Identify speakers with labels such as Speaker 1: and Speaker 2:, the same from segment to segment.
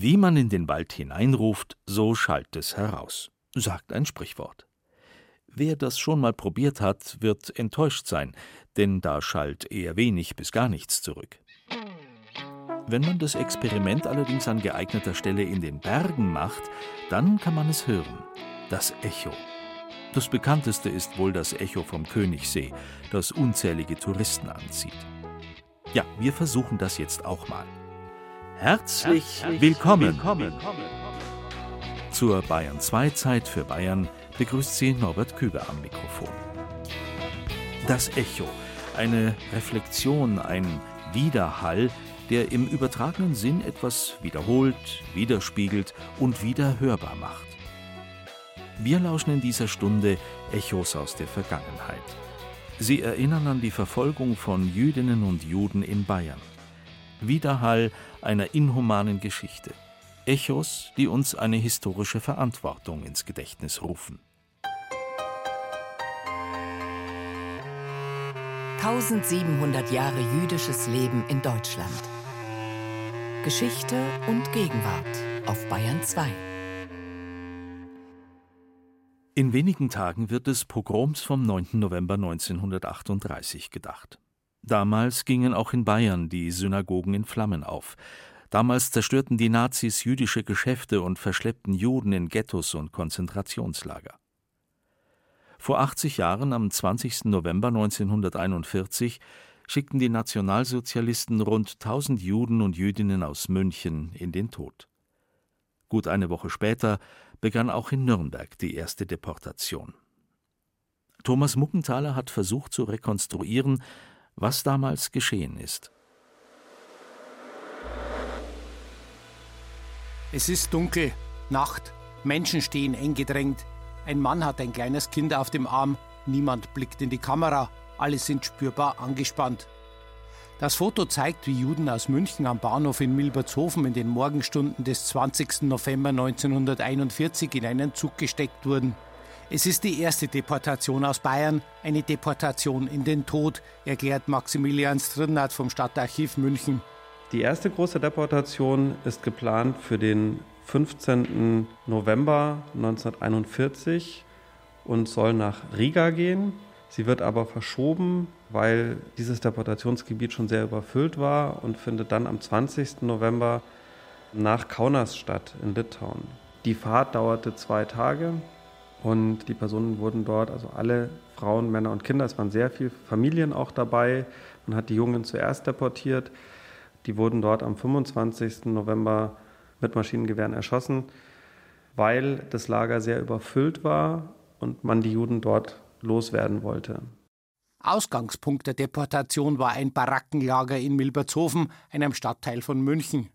Speaker 1: Wie man in den Wald hineinruft, so schallt es heraus, sagt ein Sprichwort. Wer das schon mal probiert hat, wird enttäuscht sein, denn da schallt eher wenig bis gar nichts zurück. Wenn man das Experiment allerdings an geeigneter Stelle in den Bergen macht, dann kann man es hören. Das Echo. Das bekannteste ist wohl das Echo vom Königssee, das unzählige Touristen anzieht. Ja, wir versuchen das jetzt auch mal. Herzlich, willkommen. Zur Bayern 2 Zeit für Bayern begrüßt Sie Norbert Küber am Mikrofon. Das Echo, eine Reflexion, ein Widerhall, der im übertragenen Sinn etwas wiederholt, widerspiegelt und wieder hörbar macht. Wir lauschen in dieser Stunde Echos aus der Vergangenheit. Sie erinnern an die Verfolgung von Jüdinnen und Juden in Bayern. Widerhall einer inhumanen Geschichte. Echos, die uns eine historische Verantwortung ins Gedächtnis rufen.
Speaker 2: 1700 Jahre jüdisches Leben in Deutschland. Geschichte und Gegenwart auf Bayern 2.
Speaker 1: In wenigen Tagen wird des Pogroms vom 9. November 1938 gedacht. Damals gingen auch in Bayern die Synagogen in Flammen auf. Damals zerstörten die Nazis jüdische Geschäfte und verschleppten Juden in Ghettos und Konzentrationslager. Vor 80 Jahren, am 20. November 1941, schickten die Nationalsozialisten rund 1000 Juden und Jüdinnen aus München in den Tod. Gut eine Woche später begann auch in Nürnberg die erste Deportation. Thomas Muckenthaler hat versucht zu rekonstruieren, was damals geschehen ist.
Speaker 3: Es ist dunkel, Nacht, Menschen stehen eng gedrängt. Ein Mann hat ein kleines Kind auf dem Arm, niemand blickt in die Kamera, alle sind spürbar angespannt. Das Foto zeigt, wie Juden aus München am Bahnhof in Milbertshofen in den Morgenstunden des 20. November 1941 in einen Zug gesteckt wurden. Es ist die erste Deportation aus Bayern, eine Deportation in den Tod, erklärt Maximilian Strinnert vom Stadtarchiv München.
Speaker 4: Die erste große Deportation ist geplant für den 15. November 1941 und soll nach Riga gehen. Sie wird aber verschoben, weil dieses Deportationsgebiet schon sehr überfüllt war und findet dann am 20. November nach Kaunas statt in Litauen. Die Fahrt dauerte zwei Tage und die Personen wurden dort, also alle Frauen, Männer und Kinder, es waren sehr viele Familien auch dabei. Man hat die Jungen zuerst deportiert. Die wurden dort am 25. November mit Maschinengewehren erschossen, weil das Lager sehr überfüllt war und man die Juden dort loswerden wollte.
Speaker 3: Ausgangspunkt der Deportation war ein Barackenlager in Milbertshofen, einem Stadtteil von München.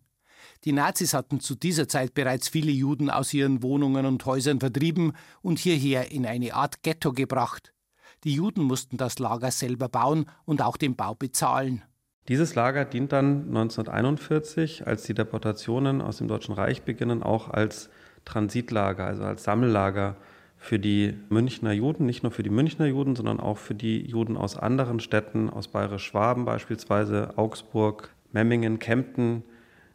Speaker 3: Die Nazis hatten zu dieser Zeit bereits viele Juden aus ihren Wohnungen und Häusern vertrieben und hierher in eine Art Ghetto gebracht. Die Juden mussten das Lager selber bauen und auch den Bau bezahlen.
Speaker 4: Dieses Lager dient dann 1941, als die Deportationen aus dem Deutschen Reich beginnen, auch als Transitlager, also als Sammellager für die Münchner Juden, nicht nur für die Münchner Juden, sondern auch für die Juden aus anderen Städten, aus Bayerisch-Schwaben beispielsweise, Augsburg, Memmingen, Kempten,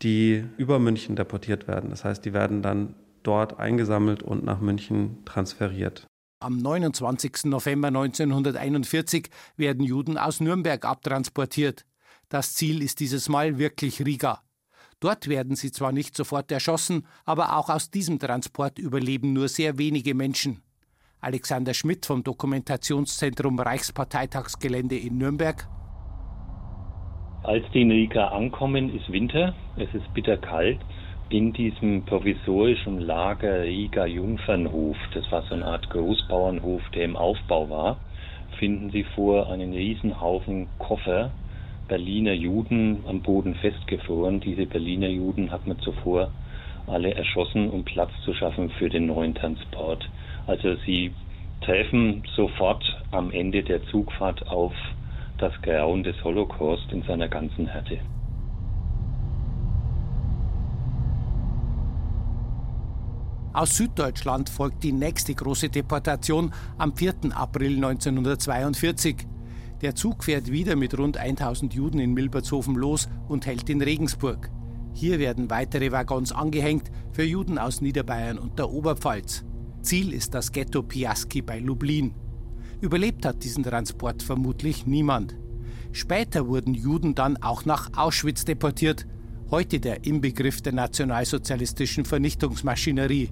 Speaker 4: die über München deportiert werden. Das heißt, die werden dann dort eingesammelt und nach München transferiert.
Speaker 3: Am 29. November 1941 werden Juden aus Nürnberg abtransportiert. Das Ziel ist dieses Mal wirklich Riga. Dort werden sie zwar nicht sofort erschossen, aber auch aus diesem Transport überleben nur sehr wenige Menschen. Alexander Schmidt vom Dokumentationszentrum Reichsparteitagsgelände in Nürnberg
Speaker 5: als die in Riga ankommen, ist Winter, es ist bitterkalt. In diesem provisorischen Lager Riga Jungfernhof, das war so eine Art Großbauernhof, der im Aufbau war, finden Sie vor einen Riesenhaufen Koffer Berliner Juden am Boden festgefroren. Diese Berliner Juden hat man zuvor alle erschossen, um Platz zu schaffen für den neuen Transport. Also sie treffen sofort am Ende der Zugfahrt auf das Grauen des Holocaust in seiner ganzen Härte.
Speaker 3: Aus Süddeutschland folgt die nächste große Deportation am 4. April 1942. Der Zug fährt wieder mit rund 1000 Juden in Milbertshofen los und hält in Regensburg. Hier werden weitere Waggons angehängt für Juden aus Niederbayern und der Oberpfalz. Ziel ist das Ghetto Piaski bei Lublin. Überlebt hat diesen Transport vermutlich niemand. Später wurden Juden dann auch nach Auschwitz deportiert, heute der Inbegriff der nationalsozialistischen Vernichtungsmaschinerie.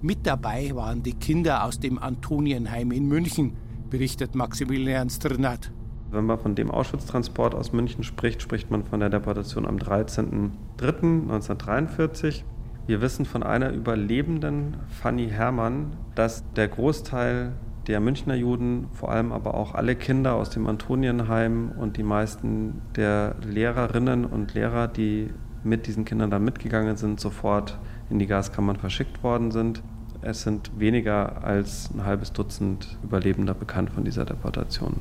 Speaker 3: Mit dabei waren die Kinder aus dem Antonienheim in München, berichtet Maximilian Strnat.
Speaker 4: Wenn man von dem Auschwitz-Transport aus München spricht, spricht man von der Deportation am 13.03.1943. Wir wissen von einer Überlebenden, Fanny Herrmann, dass der Großteil der Münchner Juden, vor allem aber auch alle Kinder aus dem Antonienheim und die meisten der Lehrerinnen und Lehrer, die mit diesen Kindern dann mitgegangen sind, sofort in die Gaskammern verschickt worden sind. Es sind weniger als ein halbes Dutzend Überlebender bekannt von dieser Deportation.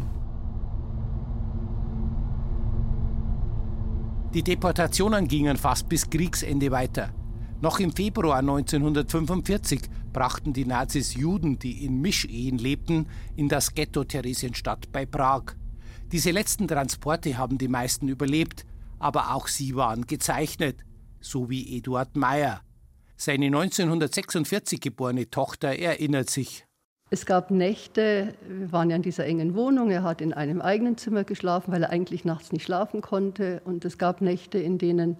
Speaker 3: Die Deportationen gingen fast bis Kriegsende weiter. Noch im Februar 1945 brachten die Nazis Juden, die in Mischehen lebten, in das Ghetto Theresienstadt bei Prag. Diese letzten Transporte haben die meisten überlebt, aber auch sie waren gezeichnet, so wie Eduard Meyer. Seine 1946 geborene Tochter erinnert sich.
Speaker 6: Es gab Nächte, wir waren ja in dieser engen Wohnung, er hat in einem eigenen Zimmer geschlafen, weil er eigentlich nachts nicht schlafen konnte. Und es gab Nächte, in denen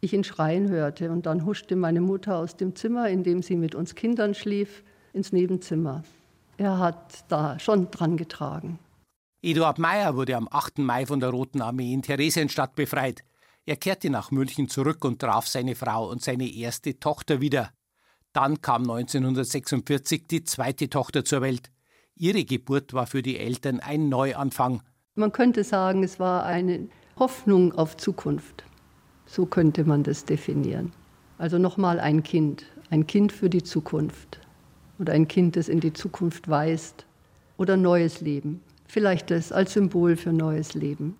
Speaker 6: ich ihn schreien hörte. Und dann huschte meine Mutter aus dem Zimmer, in dem sie mit uns Kindern schlief, ins Nebenzimmer. Er hat da schon dran getragen.
Speaker 3: Eduard Meyer wurde am 8. Mai von der Roten Armee in Theresienstadt befreit. Er kehrte nach München zurück und traf seine Frau und seine erste Tochter wieder. Dann kam 1946 die zweite Tochter zur Welt. Ihre Geburt war für die Eltern ein Neuanfang.
Speaker 6: Man könnte sagen, es war eine Hoffnung auf Zukunft. So könnte man das definieren. Also nochmal ein Kind, ein Kind für die Zukunft oder ein Kind, das in die Zukunft weist oder neues Leben. Vielleicht das als Symbol für neues Leben.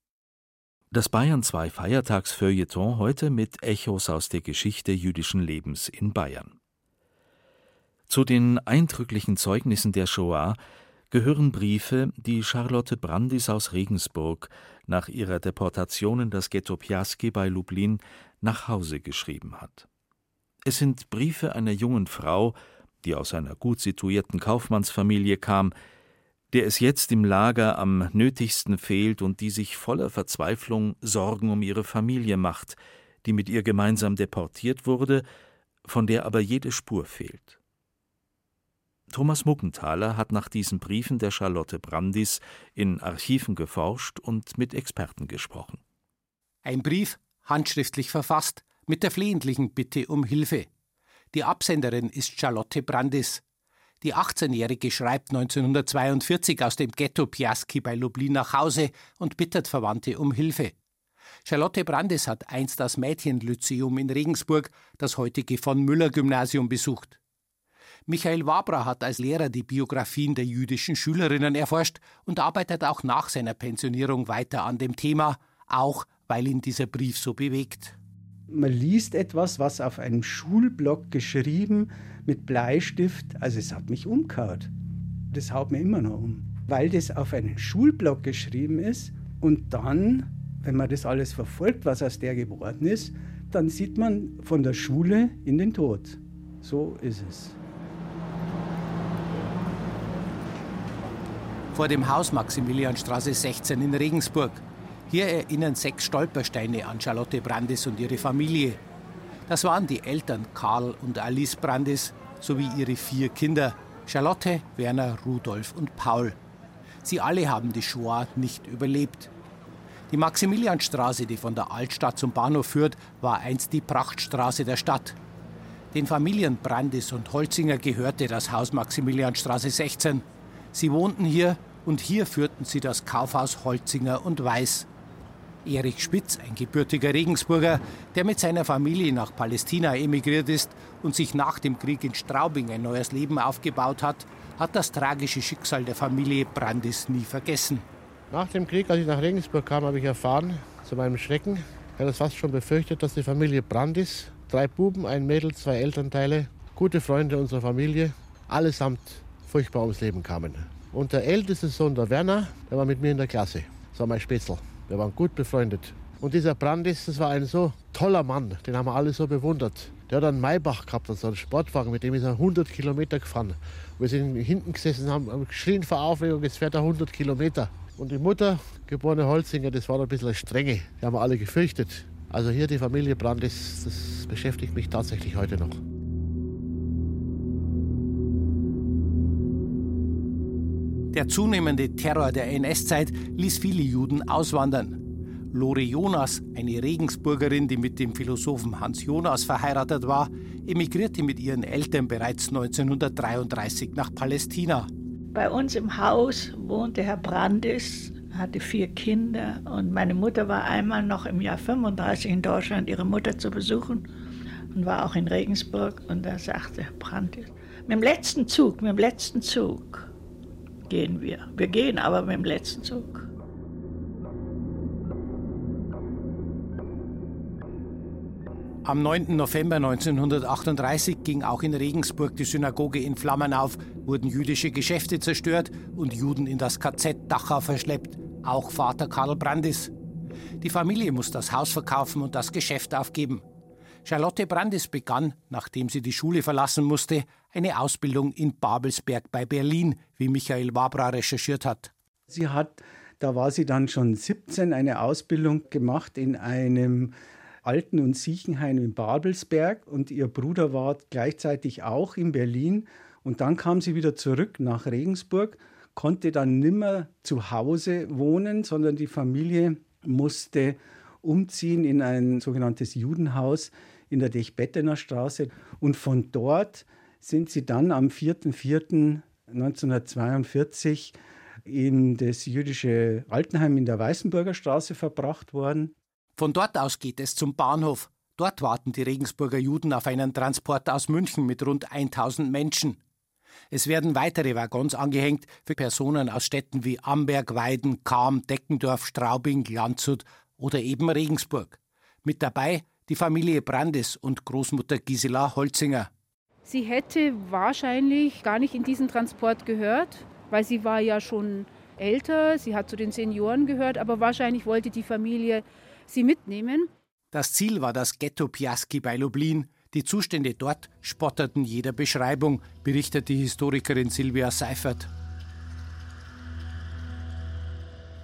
Speaker 1: Das Bayern 2 Feiertagsfeuilleton heute mit Echos aus der Geschichte jüdischen Lebens in Bayern. Zu den eindrücklichen Zeugnissen der Shoah gehören Briefe, die Charlotte Brandis aus Regensburg nach ihrer Deportation in das Ghetto Piaski bei Lublin nach Hause geschrieben hat. Es sind Briefe einer jungen Frau, die aus einer gut situierten Kaufmannsfamilie kam, der es jetzt im Lager am nötigsten fehlt und die sich voller Verzweiflung Sorgen um ihre Familie macht, die mit ihr gemeinsam deportiert wurde, von der aber jede Spur fehlt. Thomas Muckenthaler hat nach diesen Briefen der Charlotte Brandis in Archiven geforscht und mit Experten gesprochen.
Speaker 3: Ein Brief, handschriftlich verfasst, mit der flehentlichen Bitte um Hilfe. Die Absenderin ist Charlotte Brandis. Die 18-Jährige schreibt 1942 aus dem Ghetto Piaski bei Lublin nach Hause und bittet Verwandte um Hilfe. Charlotte Brandis hat einst das Mädchenlyzeum in Regensburg, das heutige von Müller Gymnasium, besucht. Michael Wabra hat als Lehrer die Biografien der jüdischen Schülerinnen erforscht und arbeitet auch nach seiner Pensionierung weiter an dem Thema, auch weil ihn dieser Brief so bewegt.
Speaker 7: Man liest etwas, was auf einem Schulblock geschrieben mit Bleistift, also es hat mich umgehauen. Das haut mir immer noch um, weil das auf einen Schulblock geschrieben ist und dann, wenn man das alles verfolgt, was aus der geworden ist, dann sieht man von der Schule in den Tod. So ist es.
Speaker 3: Vor dem Haus Maximilianstraße 16 in Regensburg. Hier erinnern sechs Stolpersteine an Charlotte Brandis und ihre Familie. Das waren die Eltern Karl und Alice Brandis sowie ihre vier Kinder Charlotte, Werner, Rudolf und Paul. Sie alle haben die Shoah nicht überlebt. Die Maximilianstraße, die von der Altstadt zum Bahnhof führt, war einst die Prachtstraße der Stadt. Den Familien Brandis und Holzinger gehörte das Haus Maximilianstraße 16. Sie wohnten hier und hier führten sie das Kaufhaus Holzinger und Weiß. Erich Spitz, ein gebürtiger Regensburger, der mit seiner Familie nach Palästina emigriert ist und sich nach dem Krieg in Straubing ein neues Leben aufgebaut hat, hat das tragische Schicksal der Familie Brandis nie vergessen.
Speaker 8: Nach dem Krieg, als ich nach Regensburg kam, habe ich erfahren, zu meinem Schrecken, ich hatte fast schon befürchtet, dass die Familie Brandis, drei Buben, ein Mädel, zwei Elternteile, gute Freunde unserer Familie, allesamt furchtbar ums Leben kamen. Und der älteste Sohn, der Werner, der war mit mir in der Klasse. Das war mein Spätzl. Wir waren gut befreundet. Und dieser Brandis, das war ein so toller Mann, den haben wir alle so bewundert. Der hat einen Maybach gehabt, also einen Sportwagen, mit dem ist er 100 Kilometer gefahren. Wir sind hinten gesessen, haben geschrien vor Aufregung, jetzt fährt er 100 Kilometer. Und die Mutter, geborene Holzinger, das war ein bisschen eine Strenge. Die haben wir alle gefürchtet. Also hier die Familie Brandis, das beschäftigt mich tatsächlich heute noch.
Speaker 3: Der zunehmende Terror der NS-Zeit ließ viele Juden auswandern. Lore Jonas, eine Regensburgerin, die mit dem Philosophen Hans Jonas verheiratet war, emigrierte mit ihren Eltern bereits 1933 nach Palästina.
Speaker 9: Bei uns im Haus wohnte Herr Brandis, hatte vier Kinder und meine Mutter war einmal noch im Jahr 35 in Deutschland, ihre Mutter zu besuchen und war auch in Regensburg und da sagte Herr Brandis, mit dem letzten Zug, mit dem letzten Zug gehen wir. Wir gehen aber mit dem letzten Zug.
Speaker 3: Am 9. November 1938 ging auch in Regensburg die Synagoge in Flammen auf, wurden jüdische Geschäfte zerstört und Juden in das KZ Dachau verschleppt, auch Vater Karl Brandis. Die Familie muss das Haus verkaufen und das Geschäft aufgeben. Charlotte Brandis begann, nachdem sie die Schule verlassen musste, eine Ausbildung in Babelsberg bei Berlin, wie Michael Wabra recherchiert hat.
Speaker 7: Sie hat, da war sie dann schon 17, eine Ausbildung gemacht in einem Alten- und Siechenheim in Babelsberg und ihr Bruder war gleichzeitig auch in Berlin. Und dann kam sie wieder zurück nach Regensburg, konnte dann nimmer zu Hause wohnen, sondern die Familie musste umziehen in ein sogenanntes Judenhaus in der Dechbettener Straße. Und von dort sind sie dann am 4.4.1942 in das jüdische Altenheim in der Weißenburger Straße verbracht worden.
Speaker 3: Von dort aus geht es zum Bahnhof. Dort warten die Regensburger Juden auf einen Transport aus München mit rund 1000 Menschen. Es werden weitere Waggons angehängt für Personen aus Städten wie Amberg, Weiden, Cham, Deckendorf, Straubing, Landshut oder eben Regensburg. Mit dabei die Familie Brandes und Großmutter Gisela Holzinger.
Speaker 10: Sie hätte wahrscheinlich gar nicht in diesen Transport gehört, weil sie war ja schon älter, sie hat zu den Senioren gehört, aber wahrscheinlich wollte die Familie sie mitnehmen.
Speaker 3: Das Ziel war das Ghetto Piaski bei Lublin. Die Zustände dort spotterten jeder Beschreibung, berichtet die Historikerin Silvia Seifert.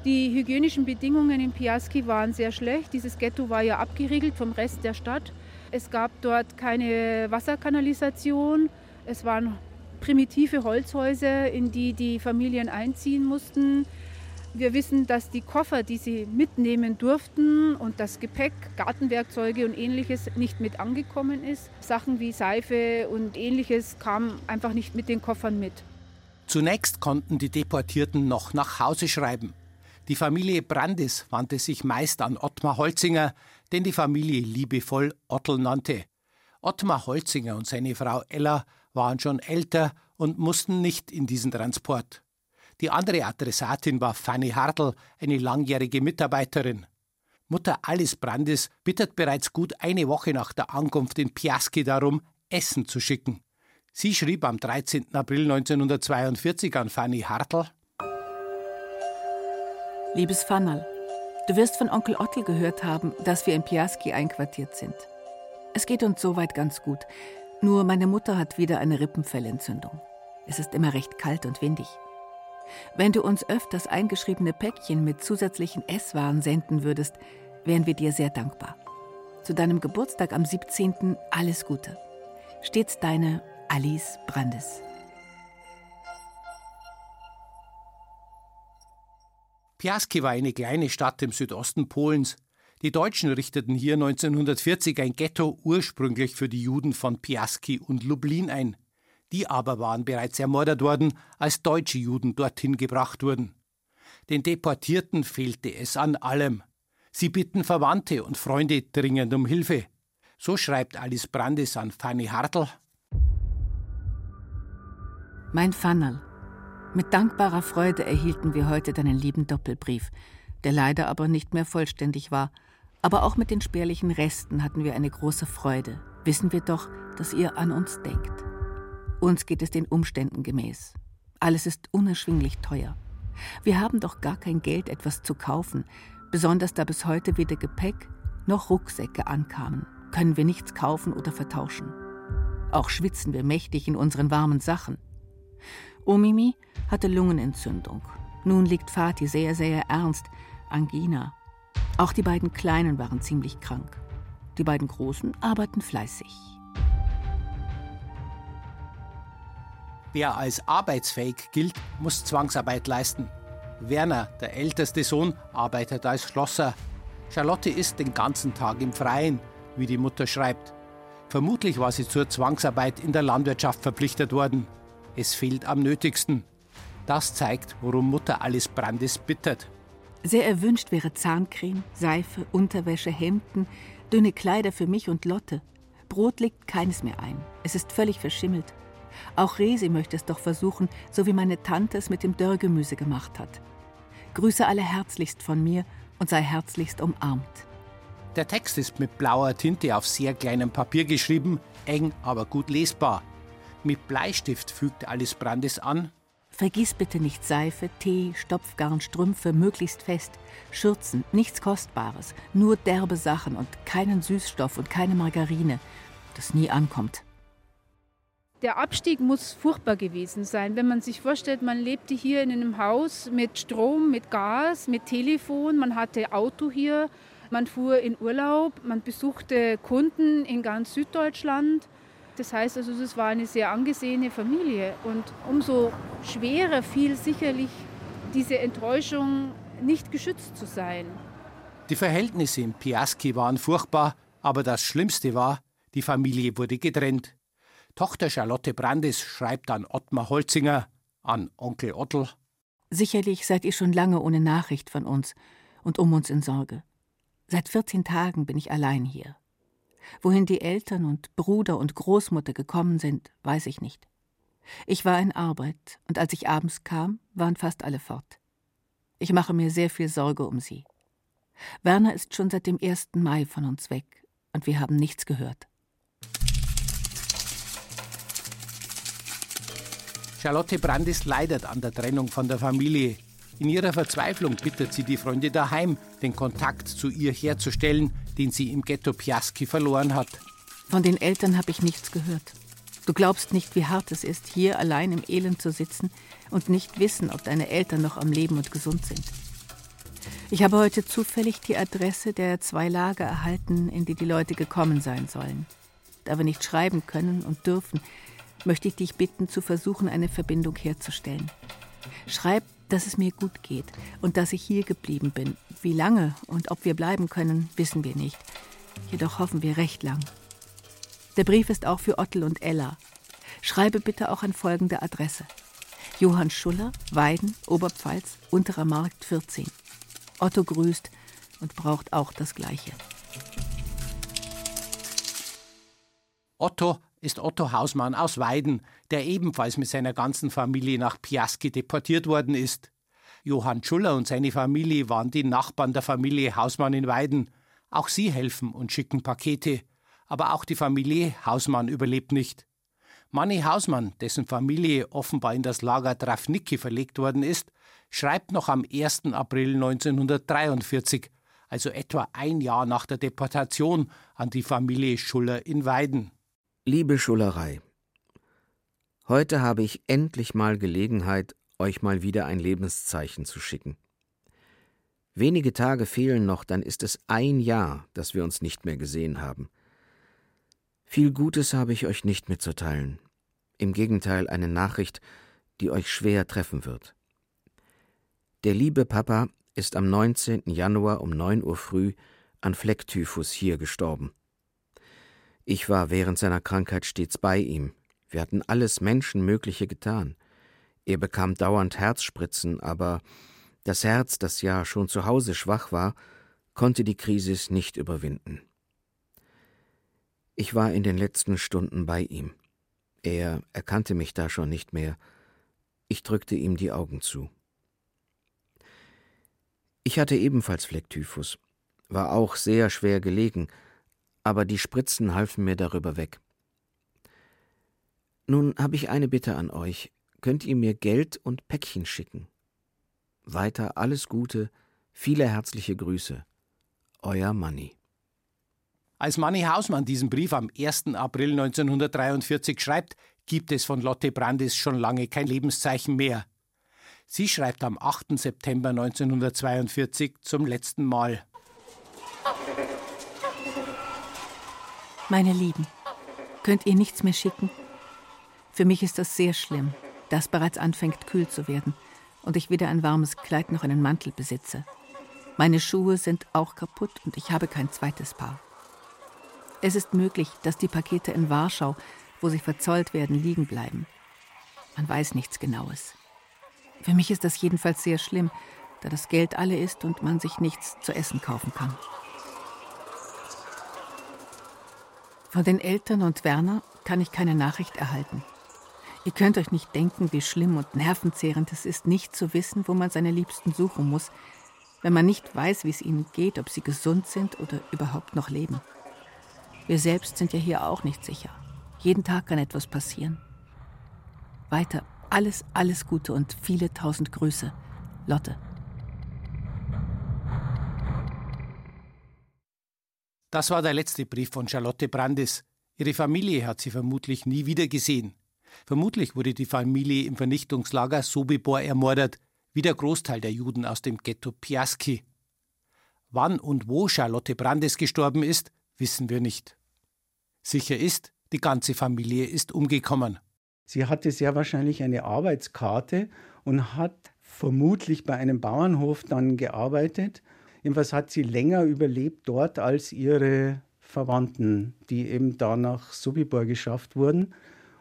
Speaker 10: Die hygienischen Bedingungen in Piaski waren sehr schlecht. Dieses Ghetto war ja abgeriegelt vom Rest der Stadt. Es gab dort keine Wasserkanalisation. Es waren primitive Holzhäuser, in die die Familien einziehen mussten. Wir wissen, dass die Koffer, die sie mitnehmen durften und das Gepäck, Gartenwerkzeuge und ähnliches nicht mit angekommen ist. Sachen wie Seife und ähnliches kamen einfach nicht mit den Koffern mit.
Speaker 3: Zunächst konnten die Deportierten noch nach Hause schreiben. Die Familie Brandis wandte sich meist an Ottmar Holzinger, den die Familie liebevoll Ottel nannte. Ottmar Holzinger und seine Frau Ella waren schon älter und mussten nicht in diesen Transport. Die andere Adressatin war Fanny Hartl, eine langjährige Mitarbeiterin. Mutter Alice Brandis bittet bereits gut eine Woche nach der Ankunft in Piaski darum, Essen zu schicken. Sie schrieb am 13. April 1942 an Fanny Hartl:
Speaker 11: Liebes Fannerl, du wirst von Onkel Ottel gehört haben, dass wir in Piaski einquartiert sind. Es geht uns soweit ganz gut. Nur meine Mutter hat wieder eine Rippenfellentzündung. Es ist immer recht kalt und windig. Wenn du uns öfters eingeschriebene Päckchen mit zusätzlichen Esswaren senden würdest, wären wir dir sehr dankbar. Zu deinem Geburtstag am 17. alles Gute. Stets deine Alice Brandes.
Speaker 3: Piaski war eine kleine Stadt im Südosten Polens. Die Deutschen richteten hier 1940 ein Ghetto ursprünglich für die Juden von Piaski und Lublin ein. Die aber waren bereits ermordet worden, als deutsche Juden dorthin gebracht wurden. Den Deportierten fehlte es an allem. Sie bitten Verwandte und Freunde dringend um Hilfe. So schreibt Alice Brandes an Fanny Hartl.
Speaker 11: Mein Fannerl, mit dankbarer Freude erhielten wir heute deinen lieben Doppelbrief, der leider aber nicht mehr vollständig war. Aber auch mit den spärlichen Resten hatten wir eine große Freude. Wissen wir doch, dass ihr an uns denkt. Uns geht es den Umständen gemäß. Alles ist unerschwinglich teuer. Wir haben doch gar kein Geld, etwas zu kaufen. Besonders da bis heute weder Gepäck noch Rucksäcke ankamen, können wir nichts kaufen oder vertauschen. Auch schwitzen wir mächtig in unseren warmen Sachen. Omimi hatte Lungenentzündung. Nun liegt Fatih sehr, sehr ernst. Angina. Auch die beiden Kleinen waren ziemlich krank. Die beiden Großen arbeiten fleißig.
Speaker 3: Wer als arbeitsfähig gilt, muss Zwangsarbeit leisten. Werner, der älteste Sohn, arbeitet als Schlosser. Charlotte ist den ganzen Tag im Freien, wie die Mutter schreibt. Vermutlich war sie zur Zwangsarbeit in der Landwirtschaft verpflichtet worden. Es fehlt am nötigsten. Das zeigt, worum Mutter Alice Brandes bittet.
Speaker 11: Sehr erwünscht wäre Zahncreme, Seife, Unterwäsche, Hemden, dünne Kleider für mich und Lotte. Brot liegt keines mehr ein. Es ist völlig verschimmelt. Auch Resi möchte es doch versuchen, so wie meine Tante es mit dem Dörrgemüse gemacht hat. Grüße alle herzlichst von mir und sei herzlichst umarmt.
Speaker 3: Der Text ist mit blauer Tinte auf sehr kleinem Papier geschrieben, eng, aber gut lesbar. Mit Bleistift fügt Alice Brandes an.
Speaker 11: Vergiss bitte nicht Seife, Tee, Stopfgarn, Strümpfe, möglichst fest, Schürzen, nichts Kostbares, nur derbe Sachen und keinen Süßstoff und keine Margarine, das nie ankommt.
Speaker 10: Der Abstieg muss furchtbar gewesen sein, wenn man sich vorstellt, man lebte hier in einem Haus mit Strom, mit Gas, mit Telefon, man hatte Auto hier, man fuhr in Urlaub, man besuchte Kunden in ganz Süddeutschland. Das heißt also, es war eine sehr angesehene Familie und umso schwerer fiel sicherlich diese Enttäuschung, nicht geschützt zu sein.
Speaker 3: Die Verhältnisse in Piaski waren furchtbar, aber das Schlimmste war, die Familie wurde getrennt. Tochter Charlotte Brandes schreibt an Ottmar Holzinger, an Onkel Ottel.
Speaker 11: Sicherlich seid ihr schon lange ohne Nachricht von uns und um uns in Sorge. Seit 14 Tagen bin ich allein hier. Wohin die Eltern und Bruder und Großmutter gekommen sind, weiß ich nicht. Ich war in Arbeit, und als ich abends kam, waren fast alle fort. Ich mache mir sehr viel Sorge um sie. Werner ist schon seit dem 1. Mai von uns weg, und wir haben nichts gehört.
Speaker 3: Charlotte Brandis leidet an der Trennung von der Familie. In ihrer Verzweiflung bittet sie die Freunde daheim, den Kontakt zu ihr herzustellen, den sie im Ghetto Piaski verloren hat.
Speaker 11: Von den Eltern habe ich nichts gehört. Du glaubst nicht, wie hart es ist, hier allein im Elend zu sitzen und nicht wissen, ob deine Eltern noch am Leben und gesund sind. Ich habe heute zufällig die Adresse der zwei Lager erhalten, in die die Leute gekommen sein sollen. Da wir nicht schreiben können und dürfen, möchte ich dich bitten, zu versuchen, eine Verbindung herzustellen. Schreib, dass es mir gut geht und dass ich hier geblieben bin. Wie lange und ob wir bleiben können, wissen wir nicht. Jedoch hoffen wir recht lang. Der Brief ist auch für Ottel und Ella. Schreibe bitte auch an folgende Adresse. Johann Schuller, Weiden, Oberpfalz, Unterer Markt 14. Otto grüßt und braucht auch das Gleiche.
Speaker 3: Otto ist Otto Hausmann aus Weiden, der ebenfalls mit seiner ganzen Familie nach Piaski deportiert worden ist. Johann Schuller und seine Familie waren die Nachbarn der Familie Hausmann in Weiden. Auch sie helfen und schicken Pakete. Aber auch die Familie Hausmann überlebt nicht. Manni Hausmann, dessen Familie offenbar in das Lager Trafnicki verlegt worden ist, schreibt noch am 1. April 1943, also etwa ein Jahr nach der Deportation, an die Familie Schuller in Weiden.
Speaker 12: Liebe Schullerei, heute habe ich endlich mal Gelegenheit, euch mal wieder ein Lebenszeichen zu schicken. Wenige Tage fehlen noch, dann ist es ein Jahr, dass wir uns nicht mehr gesehen haben. Viel Gutes habe ich euch nicht mitzuteilen. Im Gegenteil eine Nachricht, die euch schwer treffen wird. Der liebe Papa ist am 19. Januar um 9 Uhr früh an Flecktyphus hier gestorben. Ich war während seiner Krankheit stets bei ihm. Wir hatten alles Menschenmögliche getan. Er bekam dauernd Herzspritzen, aber das Herz, das ja schon zu Hause schwach war, konnte die Krise nicht überwinden. Ich war in den letzten Stunden bei ihm. Er erkannte mich da schon nicht mehr. Ich drückte ihm die Augen zu. Ich hatte ebenfalls Flecktyphus, war auch sehr schwer gelegen, aber die Spritzen halfen mir darüber weg. Nun habe ich eine Bitte an euch. Könnt ihr mir Geld und Päckchen schicken? Weiter alles Gute, Viele herzliche Grüße. Euer Manni.
Speaker 3: Als Manni Hausmann diesen Brief am 1. April 1943 schreibt, gibt es von Lotte Brandis schon lange kein Lebenszeichen mehr. Sie schreibt am 8. September 1942 zum letzten Mal.
Speaker 11: Meine Lieben, könnt ihr nichts mehr schicken? Für mich ist das sehr schlimm, da es bereits anfängt kühl zu werden und ich weder ein warmes Kleid noch einen Mantel besitze. Meine Schuhe sind auch kaputt und ich habe kein zweites Paar. Es ist möglich, dass die Pakete in Warschau, wo sie verzollt werden, liegen bleiben. Man weiß nichts Genaues. Für mich ist das jedenfalls sehr schlimm, da das Geld alle ist und man sich nichts zu essen kaufen kann. Von den Eltern und Werner kann ich keine Nachricht erhalten. Ihr könnt euch nicht denken, wie schlimm und nervenzehrend es ist, nicht zu wissen, wo man seine Liebsten suchen muss, wenn man nicht weiß, wie es ihnen geht, ob sie gesund sind oder überhaupt noch leben. Wir selbst sind ja hier auch nicht sicher. Jeden Tag kann etwas passieren. Weiter alles, alles Gute und viele tausend Grüße. Lotte.
Speaker 3: Das war der letzte Brief von Charlotte Brandis. Ihre Familie hat sie vermutlich nie wieder gesehen. Vermutlich wurde die Familie im Vernichtungslager Sobibor ermordet, wie der Großteil der Juden aus dem Ghetto Piaski. Wann und wo Charlotte Brandis gestorben ist, wissen wir nicht. Sicher ist, die ganze Familie ist umgekommen.
Speaker 7: Sie hatte sehr wahrscheinlich eine Arbeitskarte und hat vermutlich bei einem Bauernhof dann gearbeitet Jedenfalls hat sie länger überlebt dort als ihre Verwandten, die eben da nach Sobibor geschafft wurden.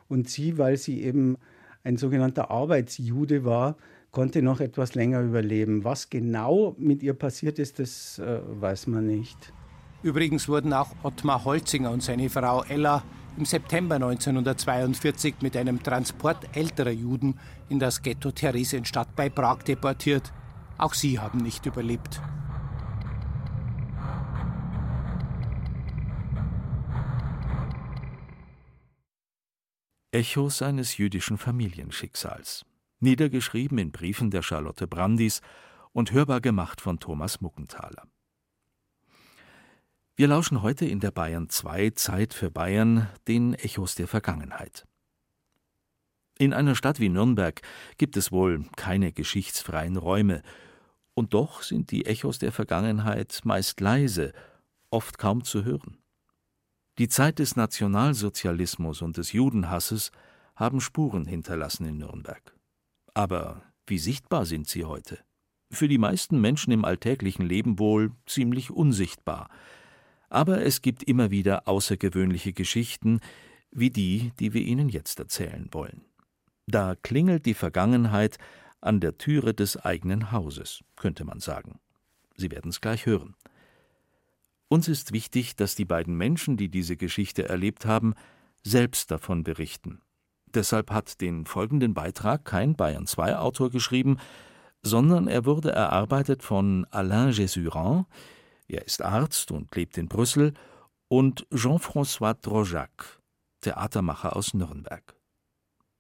Speaker 7: Und sie, weil sie eben ein sogenannter Arbeitsjude war, konnte noch etwas länger überleben. Was genau mit ihr passiert ist, das äh, weiß man nicht.
Speaker 3: Übrigens wurden auch Ottmar Holzinger und seine Frau Ella im September 1942 mit einem Transport älterer Juden in das Ghetto Theresienstadt bei Prag deportiert. Auch sie haben nicht überlebt.
Speaker 1: Echos eines jüdischen Familienschicksals, niedergeschrieben in Briefen der Charlotte Brandis und hörbar gemacht von Thomas Muckenthaler. Wir lauschen heute in der Bayern 2 Zeit für Bayern den Echos der Vergangenheit. In einer Stadt wie Nürnberg gibt es wohl keine geschichtsfreien Räume, und doch sind die Echos der Vergangenheit meist leise, oft kaum zu hören. Die Zeit des Nationalsozialismus und des Judenhasses haben Spuren hinterlassen in Nürnberg. Aber wie sichtbar sind sie heute? Für die meisten Menschen im alltäglichen Leben wohl ziemlich unsichtbar. Aber es gibt immer wieder außergewöhnliche Geschichten, wie die, die wir Ihnen jetzt erzählen wollen. Da klingelt die Vergangenheit an der Türe des eigenen Hauses, könnte man sagen. Sie werden es gleich hören. Uns ist wichtig, dass die beiden Menschen, die diese Geschichte erlebt haben, selbst davon berichten. Deshalb hat den folgenden Beitrag kein Bayern 2 Autor geschrieben, sondern er wurde erarbeitet von Alain Jesurand, er ist Arzt und lebt in Brüssel, und Jean-François Drojac, Theatermacher aus Nürnberg.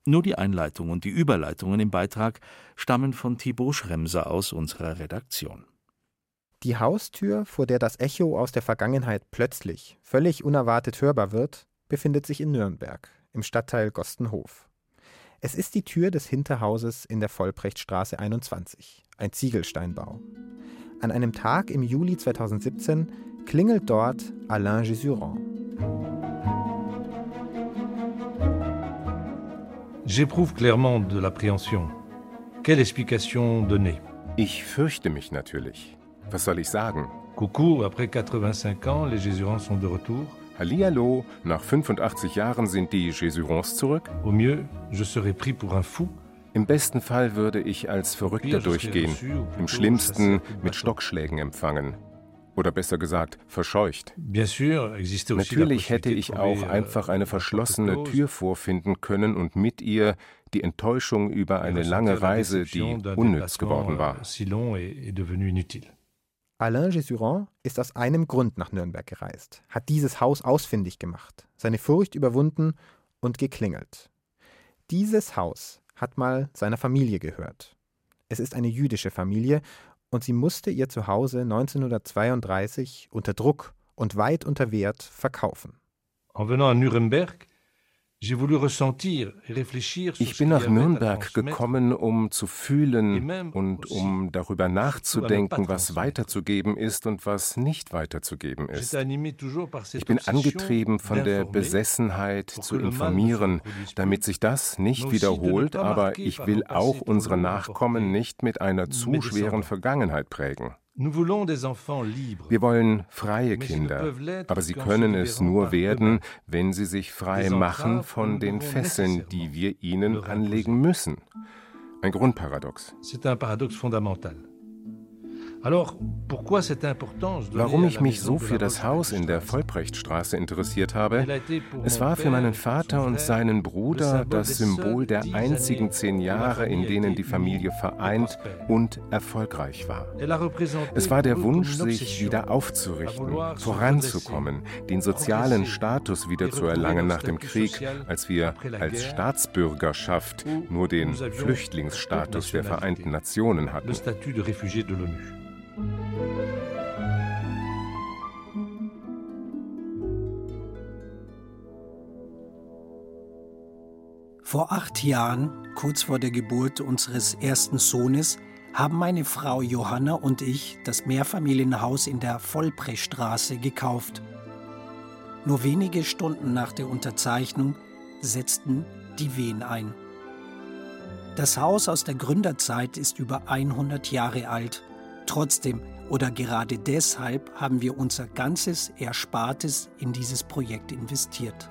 Speaker 1: Nur die Einleitung und die Überleitungen im Beitrag stammen von Thibaut Schremser aus unserer Redaktion.
Speaker 13: Die Haustür, vor der das Echo aus der Vergangenheit plötzlich, völlig unerwartet hörbar wird, befindet sich in Nürnberg, im Stadtteil Gostenhof. Es ist die Tür des Hinterhauses in der Vollbrechtstraße 21, ein Ziegelsteinbau. An einem Tag im Juli 2017 klingelt dort Alain Jesurand.
Speaker 14: J'éprouve clairement de l'appréhension. Quelle explication donner
Speaker 15: Ich fürchte mich natürlich. Was soll ich sagen?
Speaker 14: Coucou, après 85 ans, les Jésurans sont de retour.
Speaker 15: Hallihallo, nach 85 Jahren sind die Jésurans zurück.
Speaker 14: Au mieux, je serai pris pour un fou.
Speaker 15: Im besten Fall würde ich als Verrückter durchgehen, im schlimmsten mit Stockschlägen empfangen. Oder besser gesagt, verscheucht. Natürlich hätte ich auch euh, einfach eine verschlossene Tür vorfinden können und mit ihr die Enttäuschung über eine lange Reise, die unnütz geworden war.
Speaker 13: Alain Jesurand ist aus einem Grund nach Nürnberg gereist, hat dieses Haus ausfindig gemacht, seine Furcht überwunden und geklingelt. Dieses Haus hat mal seiner Familie gehört. Es ist eine jüdische Familie und sie musste ihr Zuhause 1932 unter Druck und weit unter Wert verkaufen.
Speaker 14: En venant à Nuremberg,
Speaker 15: ich bin nach Nürnberg gekommen, um zu fühlen und um darüber nachzudenken, was weiterzugeben ist und was nicht weiterzugeben ist. Ich bin angetrieben von der Besessenheit zu informieren, damit sich das nicht wiederholt, aber ich will auch unsere Nachkommen nicht mit einer zu schweren Vergangenheit prägen. Wir wollen freie Kinder, aber sie können es nur werden, wenn sie sich frei machen von den Fesseln, die wir ihnen anlegen müssen. Ein Grundparadox.
Speaker 14: C'est un paradoxe fondamental.
Speaker 15: Warum ich mich so für das Haus in der Vollbrechtstraße interessiert habe? Es war für meinen Vater und seinen Bruder das Symbol der einzigen zehn Jahre, in denen die Familie vereint und erfolgreich war. Es war der Wunsch, sich wieder aufzurichten, voranzukommen, den sozialen Status wieder zu erlangen nach dem Krieg, als wir als Staatsbürgerschaft nur den Flüchtlingsstatus der Vereinten Nationen hatten.
Speaker 16: Vor acht Jahren, kurz vor der Geburt unseres ersten Sohnes, haben meine Frau Johanna und ich das Mehrfamilienhaus in der Vollbrechtstraße gekauft. Nur wenige Stunden nach der Unterzeichnung setzten die Wehen ein. Das Haus aus der Gründerzeit ist über 100 Jahre alt. Trotzdem oder gerade deshalb haben wir unser ganzes Erspartes in dieses Projekt investiert.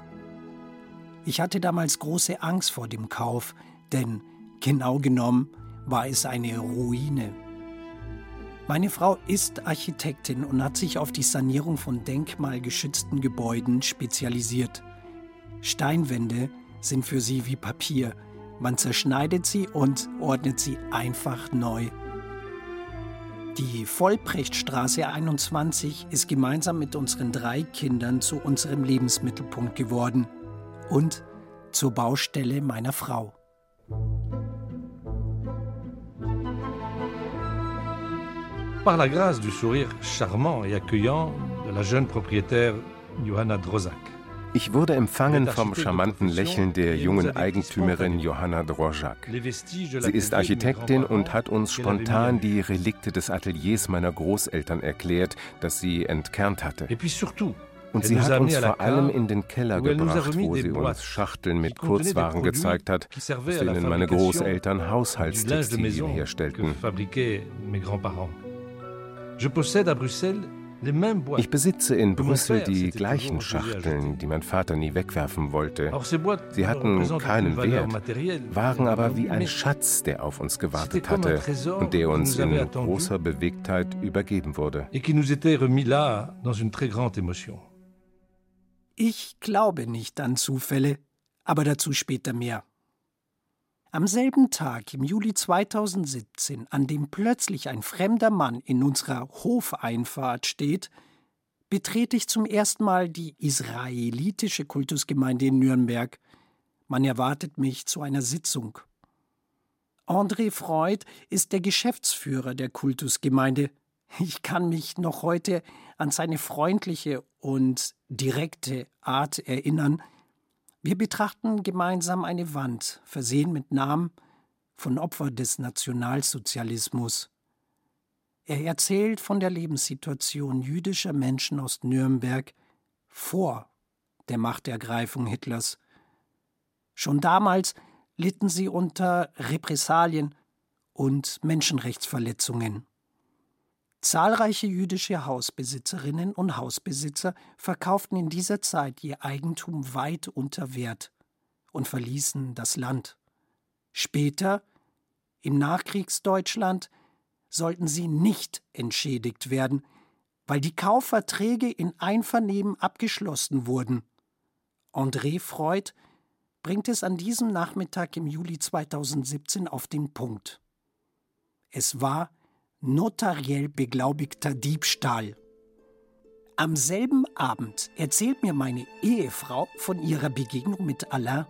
Speaker 16: Ich hatte damals große Angst vor dem Kauf, denn genau genommen war es eine Ruine. Meine Frau ist Architektin und hat sich auf die Sanierung von denkmalgeschützten Gebäuden spezialisiert. Steinwände sind für sie wie Papier. Man zerschneidet sie und ordnet sie einfach neu. Die Vollbrechtstraße 21 ist gemeinsam mit unseren drei Kindern zu unserem Lebensmittelpunkt geworden und zur Baustelle meiner Frau.
Speaker 14: Par la grâce du sourire charmant et accueillant de la jeune propriétaire Johanna Drozak.
Speaker 15: Ich wurde empfangen vom charmanten Lächeln der jungen Eigentümerin Johanna Drozak. Sie ist Architektin und hat uns spontan die Relikte des Ateliers meiner Großeltern erklärt, das sie entkernt hatte. Und sie hat uns vor allem in den Keller gebracht, wo sie uns Schachteln mit Kurzwaren gezeigt hat, aus denen meine Großeltern Haushaltstextilien herstellten. Je possède à Bruxelles ich besitze in Brüssel die gleichen Schachteln, die mein Vater nie wegwerfen wollte. Sie hatten keinen Wert, waren aber wie ein Schatz, der auf uns gewartet hatte und der uns in großer Bewegtheit übergeben wurde.
Speaker 16: Ich glaube nicht an Zufälle, aber dazu später mehr. Am selben Tag, im Juli 2017, an dem plötzlich ein fremder Mann in unserer Hofeinfahrt steht, betrete ich zum ersten Mal die israelitische Kultusgemeinde in Nürnberg. Man erwartet mich zu einer Sitzung. André Freud ist der Geschäftsführer der Kultusgemeinde. Ich kann mich noch heute an seine freundliche und direkte Art erinnern, wir betrachten gemeinsam eine Wand, versehen mit Namen von Opfern des Nationalsozialismus. Er erzählt von der Lebenssituation jüdischer Menschen aus Nürnberg vor der Machtergreifung Hitlers. Schon damals litten sie unter Repressalien und Menschenrechtsverletzungen. Zahlreiche jüdische Hausbesitzerinnen und Hausbesitzer verkauften in dieser Zeit ihr Eigentum weit unter Wert und verließen das Land. Später, im Nachkriegsdeutschland, sollten sie nicht entschädigt werden, weil die Kaufverträge in Einvernehmen abgeschlossen wurden. André Freud bringt es an diesem Nachmittag im Juli 2017 auf den Punkt. Es war notariell beglaubigter Diebstahl. Am selben Abend erzählt mir meine Ehefrau von ihrer Begegnung mit Alain,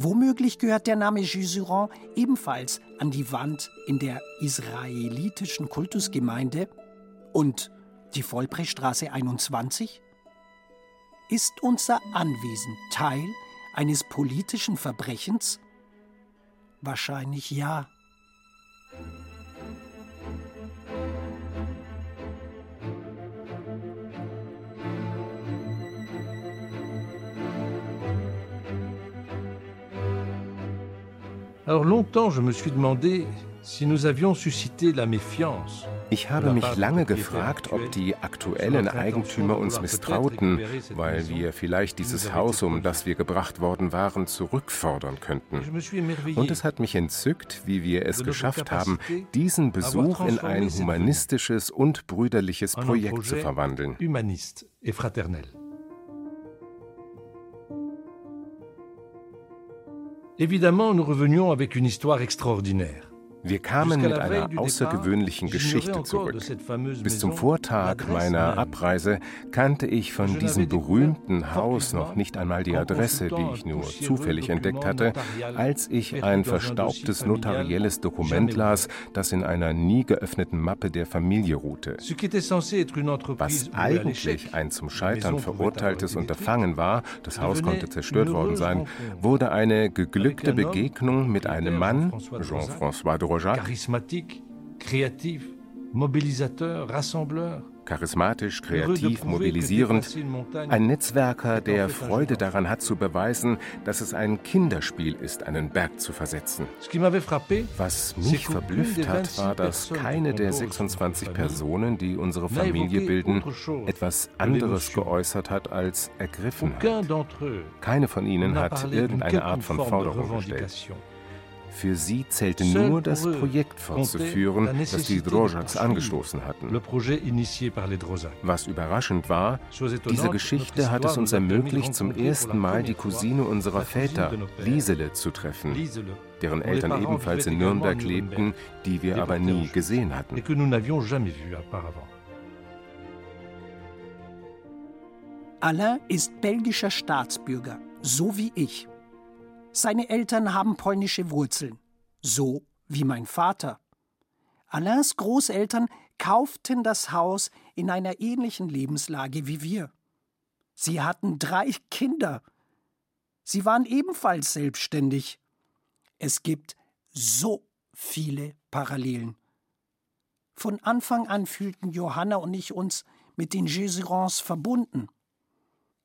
Speaker 16: Womöglich gehört der Name Jusuran ebenfalls an die Wand in der israelitischen Kultusgemeinde und die Vollbrechtstraße 21? Ist unser Anwesen Teil eines politischen Verbrechens? Wahrscheinlich ja.
Speaker 14: Alors longtemps, je me suis demandé si nous avions suscité la méfiance.
Speaker 15: Ich habe mich lange gefragt, ob die aktuellen Eigentümer uns misstrauten, weil wir vielleicht dieses Haus, um das wir gebracht worden waren, zurückfordern könnten. Und es hat mich entzückt, wie wir es geschafft haben, diesen Besuch in ein humanistisches und brüderliches Projekt zu verwandeln.
Speaker 14: Évidemment, nous revenions avec une histoire extraordinaire.
Speaker 15: Wir kamen mit einer außergewöhnlichen Geschichte zurück. Bis zum Vortag meiner Abreise kannte ich von diesem berühmten Haus noch nicht einmal die Adresse, die ich nur zufällig entdeckt hatte, als ich ein verstaubtes notarielles Dokument las, das in einer nie geöffneten Mappe der Familie ruhte. Was eigentlich ein zum Scheitern verurteiltes Unterfangen war, das Haus konnte zerstört worden sein, wurde eine geglückte Begegnung mit einem Mann, Jean-François de
Speaker 14: Charismatique, kreativ, mobilisateur, rassembleur.
Speaker 15: Charismatisch, kreativ, mobilisierend. Ein Netzwerker, der Freude daran hat zu beweisen, dass es ein Kinderspiel ist, einen Berg zu versetzen. Was mich verblüfft hat, war, dass keine der 26 Personen, die unsere Familie bilden, etwas anderes geäußert hat als ergriffen hat. Keine von ihnen hat irgendeine Art von Forderung gestellt. Für sie zählte nur, das Projekt fortzuführen, das die Drozhaks angestoßen hatten. Was überraschend war, diese Geschichte hat es uns ermöglicht, zum ersten Mal die Cousine unserer Väter, Liesele, zu treffen, deren Eltern ebenfalls in Nürnberg lebten, die wir aber nie gesehen hatten.
Speaker 16: Alain ist belgischer Staatsbürger, so wie ich. Seine Eltern haben polnische Wurzeln, so wie mein Vater. Alains Großeltern kauften das Haus in einer ähnlichen Lebenslage wie wir. Sie hatten drei Kinder. Sie waren ebenfalls selbstständig. Es gibt so viele Parallelen. Von Anfang an fühlten Johanna und ich uns mit den Gézerans verbunden.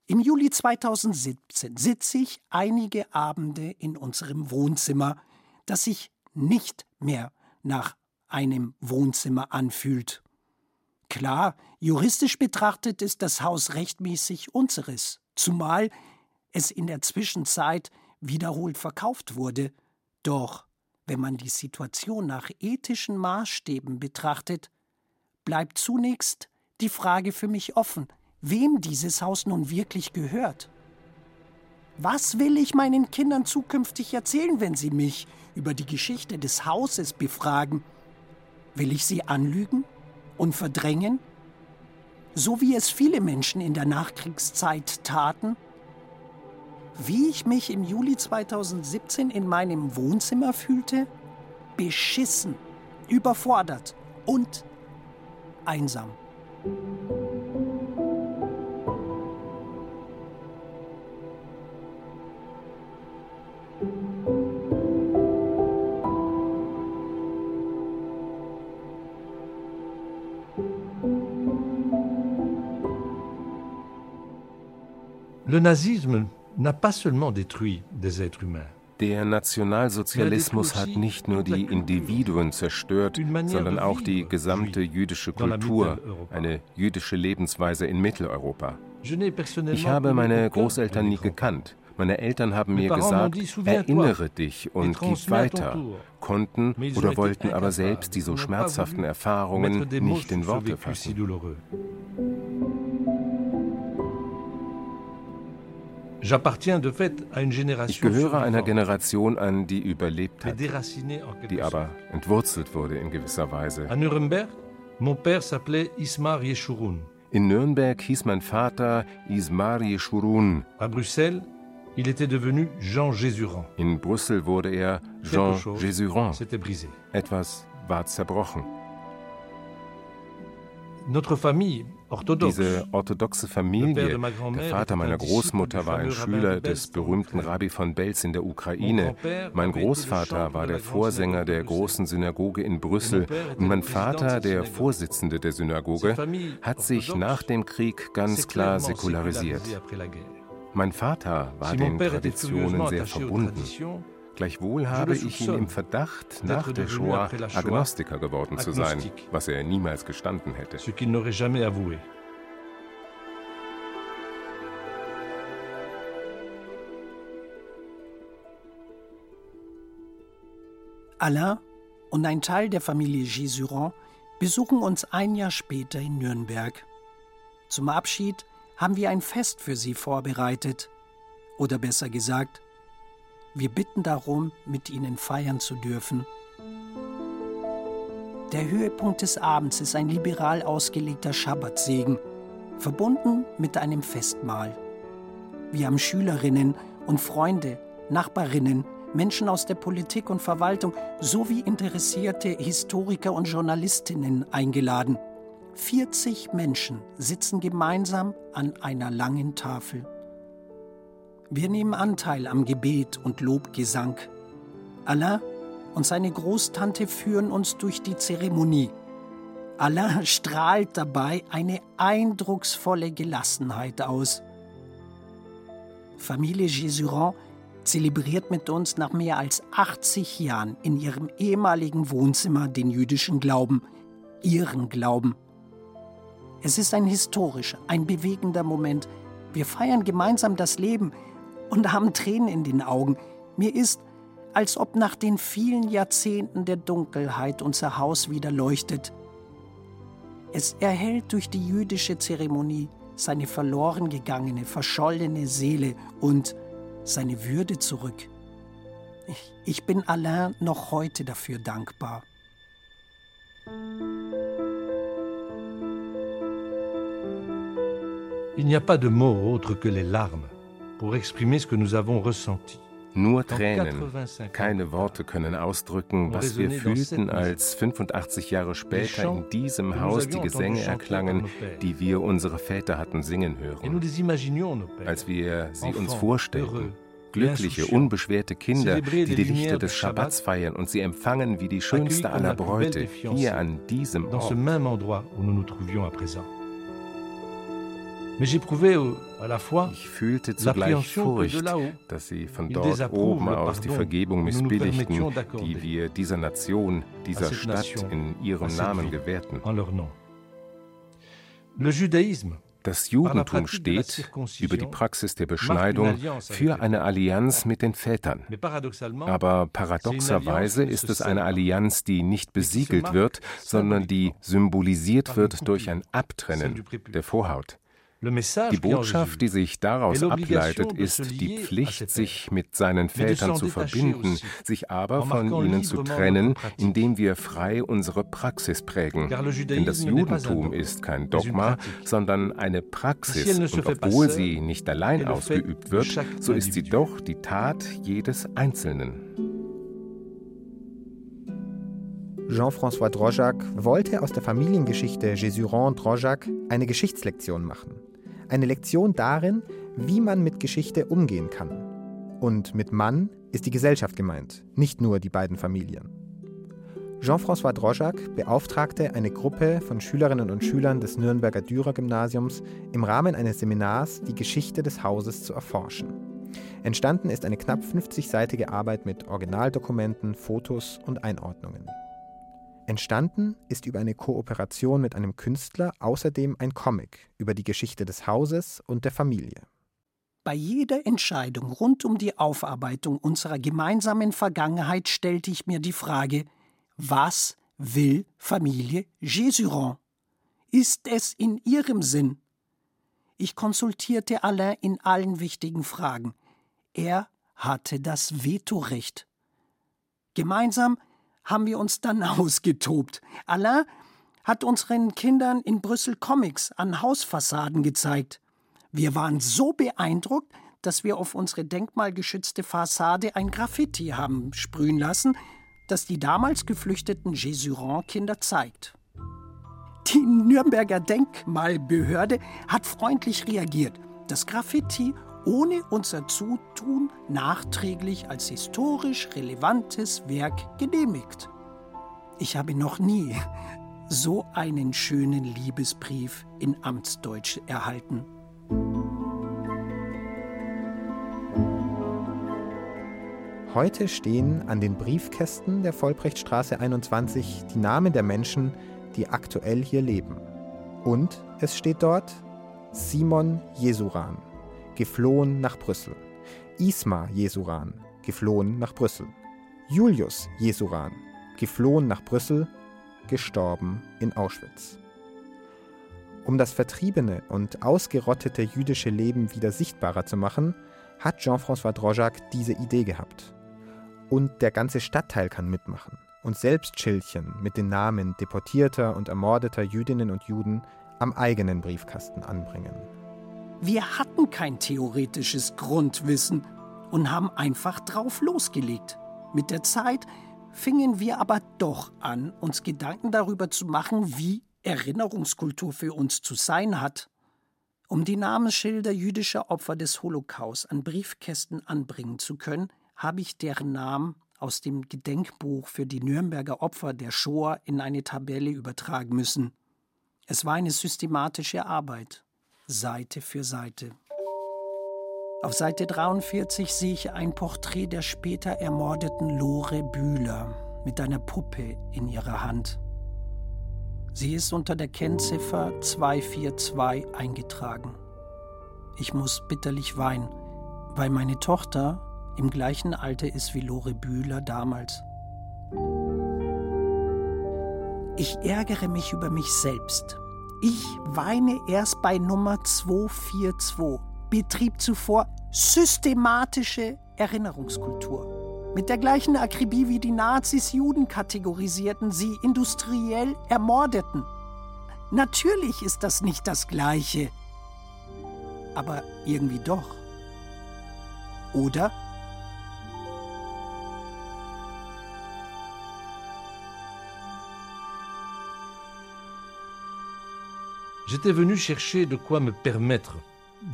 Speaker 16: Im Juli 2017 sitze ich einige Abende in unserem Wohnzimmer, das sich nicht mehr nach einem Wohnzimmer anfühlt. Klar, juristisch betrachtet ist das Haus rechtmäßig unseres, zumal es in der Zwischenzeit wiederholt verkauft wurde. Doch wenn man die Situation nach ethischen Maßstäben betrachtet, bleibt zunächst die Frage für mich offen, wem dieses Haus nun wirklich gehört. Was will ich meinen Kindern zukünftig erzählen, wenn sie mich über die Geschichte des Hauses befragen? Will ich sie anlügen und verdrängen? So wie es viele Menschen in der Nachkriegszeit taten? Wie ich mich im Juli 2017 in meinem Wohnzimmer fühlte? Beschissen, überfordert und einsam.
Speaker 14: Le nazisme n'a pas seulement détruit des êtres humains.
Speaker 15: Der Nationalsozialismus hat nicht nur die Individuen zerstört, sondern auch die gesamte jüdische Kultur, eine jüdische Lebensweise in Mitteleuropa. Ich habe meine Großeltern nie gekannt. Meine Eltern haben mir gesagt, erinnere dich und gib weiter, konnten oder wollten aber selbst die so schmerzhaften Erfahrungen nicht in Worte fassen. Ich gehöre einer Generation an, die überlebt hat, die aber entwurzelt wurde in gewisser Weise. In Nürnberg hieß mein Vater Ismar Yeshurun. In Brüssel wurde er Jean Jésurand. Etwas war zerbrochen.
Speaker 14: Notre famille
Speaker 15: diese orthodoxe Familie, der Vater meiner Großmutter war ein Schüler des berühmten Rabbi von Belz in der Ukraine. Mein Großvater war der Vorsänger der großen Synagoge in Brüssel und mein Vater, der Vorsitzende der Synagoge, hat sich nach dem Krieg ganz klar säkularisiert. Mein Vater war den Traditionen sehr verbunden. Gleichwohl habe ich ihn im Verdacht, nach der Shoah Agnostiker geworden zu sein, was er niemals gestanden hätte.
Speaker 16: Alain und ein Teil der Familie Gisuran besuchen uns ein Jahr später in Nürnberg. Zum Abschied haben wir ein Fest für sie vorbereitet. Oder besser gesagt, wir bitten darum, mit ihnen feiern zu dürfen. Der Höhepunkt des Abends ist ein liberal ausgelegter Schabbatsegen, verbunden mit einem Festmahl. Wir haben Schülerinnen und Freunde, Nachbarinnen, Menschen aus der Politik und Verwaltung sowie interessierte Historiker und Journalistinnen eingeladen. 40 Menschen sitzen gemeinsam an einer langen Tafel. Wir nehmen Anteil am Gebet und Lobgesang. Alain und seine Großtante führen uns durch die Zeremonie. Alain strahlt dabei eine eindrucksvolle Gelassenheit aus. Familie Jésurand zelebriert mit uns nach mehr als 80 Jahren in ihrem ehemaligen Wohnzimmer den jüdischen Glauben, ihren Glauben. Es ist ein historischer, ein bewegender Moment. Wir feiern gemeinsam das Leben, und haben Tränen in den Augen. Mir ist, als ob nach den vielen Jahrzehnten der Dunkelheit unser Haus wieder leuchtet. Es erhält durch die jüdische Zeremonie seine verloren gegangene, verschollene Seele und seine Würde zurück. Ich, ich bin Alain noch heute dafür dankbar.
Speaker 14: Il n'y a pas de mots autres que les larmes
Speaker 15: Nur Tränen, keine Worte können ausdrücken, was wir fühlten, als 85 Jahre später in diesem Haus die Gesänge erklangen, die wir unsere Väter hatten singen hören. Als wir sie uns vorstellten, glückliche, unbeschwerte Kinder, die die Lichter des Schabbats feiern und sie empfangen wie die schönste aller Bräute, hier an diesem Ort. Ich fühlte zugleich Furcht, dass sie von dort oben aus die Vergebung missbilligten, die wir dieser Nation, dieser Stadt in ihrem Namen gewährten. Das Judentum steht über die Praxis der Beschneidung für eine Allianz mit den Vätern. Aber paradoxerweise ist es eine Allianz, die nicht besiegelt wird, sondern die symbolisiert wird durch ein Abtrennen der Vorhaut. Die Botschaft, die sich daraus ableitet, ist die Pflicht, sich mit seinen Vätern zu verbinden, sich aber von ihnen zu trennen, indem wir frei unsere Praxis prägen. Denn das Judentum ist kein Dogma, sondern eine Praxis, und obwohl sie nicht allein ausgeübt wird, so ist sie doch die Tat jedes Einzelnen.
Speaker 13: Jean-François Drojac wollte aus der Familiengeschichte Jésurand-Drojac eine Geschichtslektion machen. Eine Lektion darin, wie man mit Geschichte umgehen kann. Und mit Mann ist die Gesellschaft gemeint, nicht nur die beiden Familien. Jean-François Drojac beauftragte eine Gruppe von Schülerinnen und Schülern des Nürnberger Dürer-Gymnasiums im Rahmen eines Seminars die Geschichte des Hauses zu erforschen. Entstanden ist eine knapp 50-seitige Arbeit mit Originaldokumenten, Fotos und Einordnungen. Entstanden ist über eine Kooperation mit einem Künstler außerdem ein Comic über die Geschichte des Hauses und der Familie.
Speaker 16: Bei jeder Entscheidung rund um die Aufarbeitung unserer gemeinsamen Vergangenheit stellte ich mir die Frage, was will Familie Jésurand? Ist es in ihrem Sinn? Ich konsultierte Alain in allen wichtigen Fragen. Er hatte das Vetorecht. Gemeinsam haben wir uns dann ausgetobt. Alain hat unseren Kindern in Brüssel Comics an Hausfassaden gezeigt. Wir waren so beeindruckt, dass wir auf unsere denkmalgeschützte Fassade ein Graffiti haben sprühen lassen, das die damals geflüchteten Jesuran-Kinder zeigt. Die Nürnberger Denkmalbehörde hat freundlich reagiert. Das Graffiti ohne unser Zutun nachträglich als historisch relevantes Werk genehmigt. Ich habe noch nie so einen schönen Liebesbrief in Amtsdeutsch erhalten.
Speaker 13: Heute stehen an den Briefkästen der Vollbrechtstraße 21 die Namen der Menschen, die aktuell hier leben. Und es steht dort Simon Jesuran, geflohen nach Brüssel. Isma Jesuran, geflohen nach Brüssel. Julius Jesuran, geflohen nach Brüssel, gestorben in Auschwitz. Um das vertriebene und ausgerottete jüdische Leben wieder sichtbarer zu machen, hat Jean-François Drojac diese Idee gehabt. Und der ganze Stadtteil kann mitmachen und selbst Schildchen mit den Namen deportierter und ermordeter Jüdinnen und Juden am eigenen Briefkasten anbringen.
Speaker 16: Wir hatten kein theoretisches Grundwissen und haben einfach drauf losgelegt. Mit der Zeit fingen wir aber doch an, uns Gedanken darüber zu machen, wie Erinnerungskultur für uns zu sein hat. Um die Namensschilder jüdischer Opfer des Holocaust an Briefkästen anbringen zu können, habe ich deren Namen aus dem Gedenkbuch für die Nürnberger Opfer der Shoah in eine Tabelle übertragen müssen. Es war eine systematische Arbeit, Seite für Seite. Auf Seite 43 sehe ich ein Porträt der später ermordeten Lore Bühler mit einer Puppe in ihrer Hand. Sie ist unter der Kennziffer 242 eingetragen. Ich muss bitterlich weinen, weil meine Tochter im gleichen Alter ist wie Lore Bühler damals. Ich ärgere mich über mich selbst. Ich weine erst bei Nummer 242. Betrieb zuvor systematische Erinnerungskultur. Mit der gleichen Akribie wie die Nazis Juden kategorisierten, sie industriell ermordeten. Natürlich ist das nicht das Gleiche. Aber irgendwie doch. Oder?
Speaker 14: J'étais venu chercher de quoi me permettre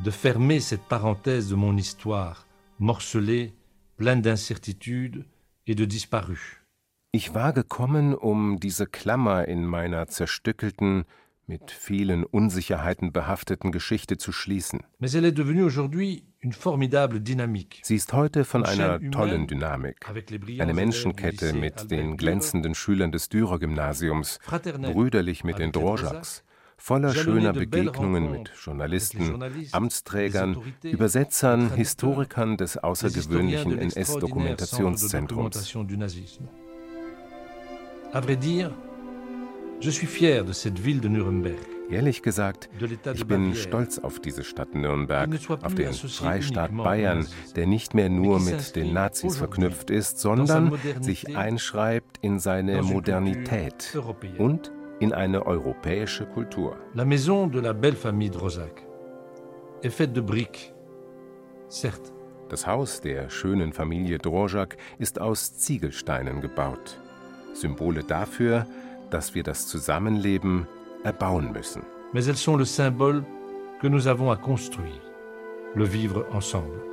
Speaker 14: de fermer cette parenthèse de mon histoire, morcelée, pleine d'incertitudes et de disparus.
Speaker 15: Ich war gekommen, um diese Klammer in meiner zerstückelten, mit vielen Unsicherheiten behafteten Geschichte zu schließen.
Speaker 14: Mais elle est devenue aujourd'hui une formidable dynamique.
Speaker 15: Sie ist heute von einer tollen Dynamik. Eine Menschenkette mit den glänzenden Schülern des Dürer-Gymnasiums, brüderlich mit den Drojaks, voller schöner Begegnungen mit Journalisten, Amtsträgern, Übersetzern, Historikern des außergewöhnlichen NS-Dokumentationszentrums. Ehrlich gesagt, ich bin stolz auf diese Stadt Nürnberg, auf den Freistaat Bayern, der nicht mehr nur mit den Nazis verknüpft ist, sondern sich einschreibt in seine Modernität und in eine europäische Kultur.
Speaker 14: La maison de la belle famille Drozac est faite de briques, certes.
Speaker 15: Das Haus der schönen Familie Drojak ist aus Ziegelsteinen gebaut. Symbole dafür, dass wir das Zusammenleben erbauen müssen.
Speaker 14: Mais elles sont le symbole que nous avons à construire, le vivre ensemble.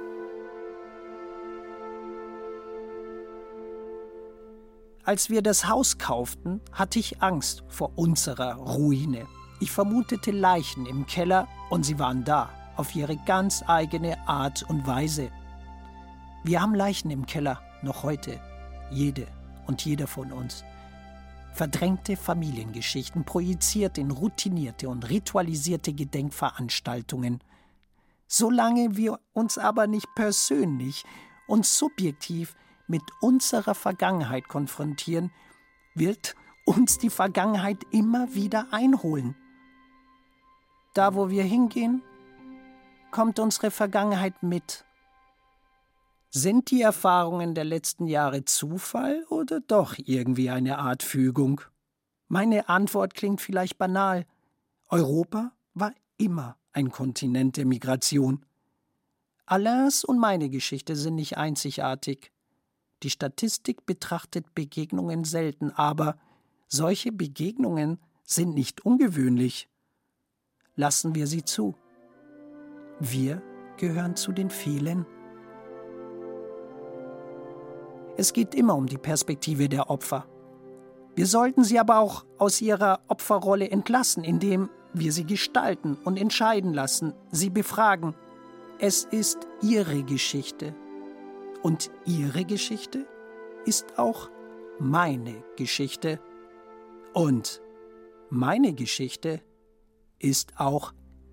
Speaker 16: Als wir das Haus kauften, hatte ich Angst vor unserer Ruine. Ich vermutete Leichen im Keller und sie waren da, auf ihre ganz eigene Art und Weise. Wir haben Leichen im Keller, noch heute, jede und jeder von uns. Verdrängte Familiengeschichten projiziert in routinierte und ritualisierte Gedenkveranstaltungen. Solange wir uns aber nicht persönlich und subjektiv mit unserer Vergangenheit konfrontieren, wird uns die Vergangenheit immer wieder einholen. Da, wo wir hingehen, kommt unsere Vergangenheit mit. Sind die Erfahrungen der letzten Jahre Zufall oder doch irgendwie eine Art Fügung? Meine Antwort klingt vielleicht banal. Europa war immer ein Kontinent der Migration. Alains und meine Geschichte sind nicht einzigartig. Die Statistik betrachtet Begegnungen selten, aber solche Begegnungen sind nicht ungewöhnlich. Lassen wir sie zu. Wir gehören zu den vielen. Es geht immer um die Perspektive der Opfer. Wir sollten sie aber auch aus ihrer Opferrolle entlassen, indem wir sie gestalten und entscheiden lassen, sie befragen. Es ist ihre Geschichte. Und ihre Geschichte ist auch meine Geschichte. Und meine Geschichte ist auch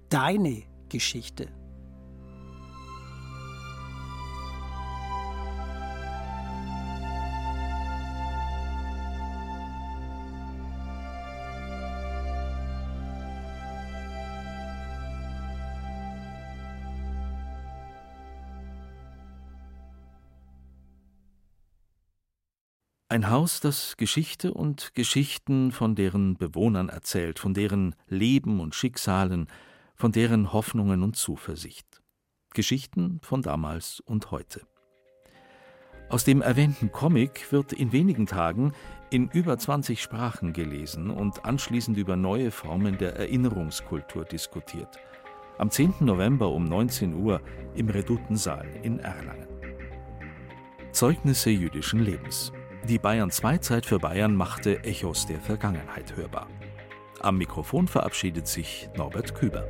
Speaker 16: deine Geschichte.
Speaker 1: Ein Haus, das Geschichte und Geschichten von deren Bewohnern erzählt, von deren Leben und Schicksalen, von deren Hoffnungen und Zuversicht. Geschichten von damals und heute. Aus dem erwähnten Comic wird in wenigen Tagen in über 20 Sprachen gelesen und anschließend über neue Formen der Erinnerungskultur diskutiert. Am 10. November um 19 Uhr im Redutensaal in Erlangen. Zeugnisse jüdischen Lebens. Die Bayern 2 Zeit für Bayern machte Echos der Vergangenheit hörbar. Am Mikrofon verabschiedet sich Norbert Küber.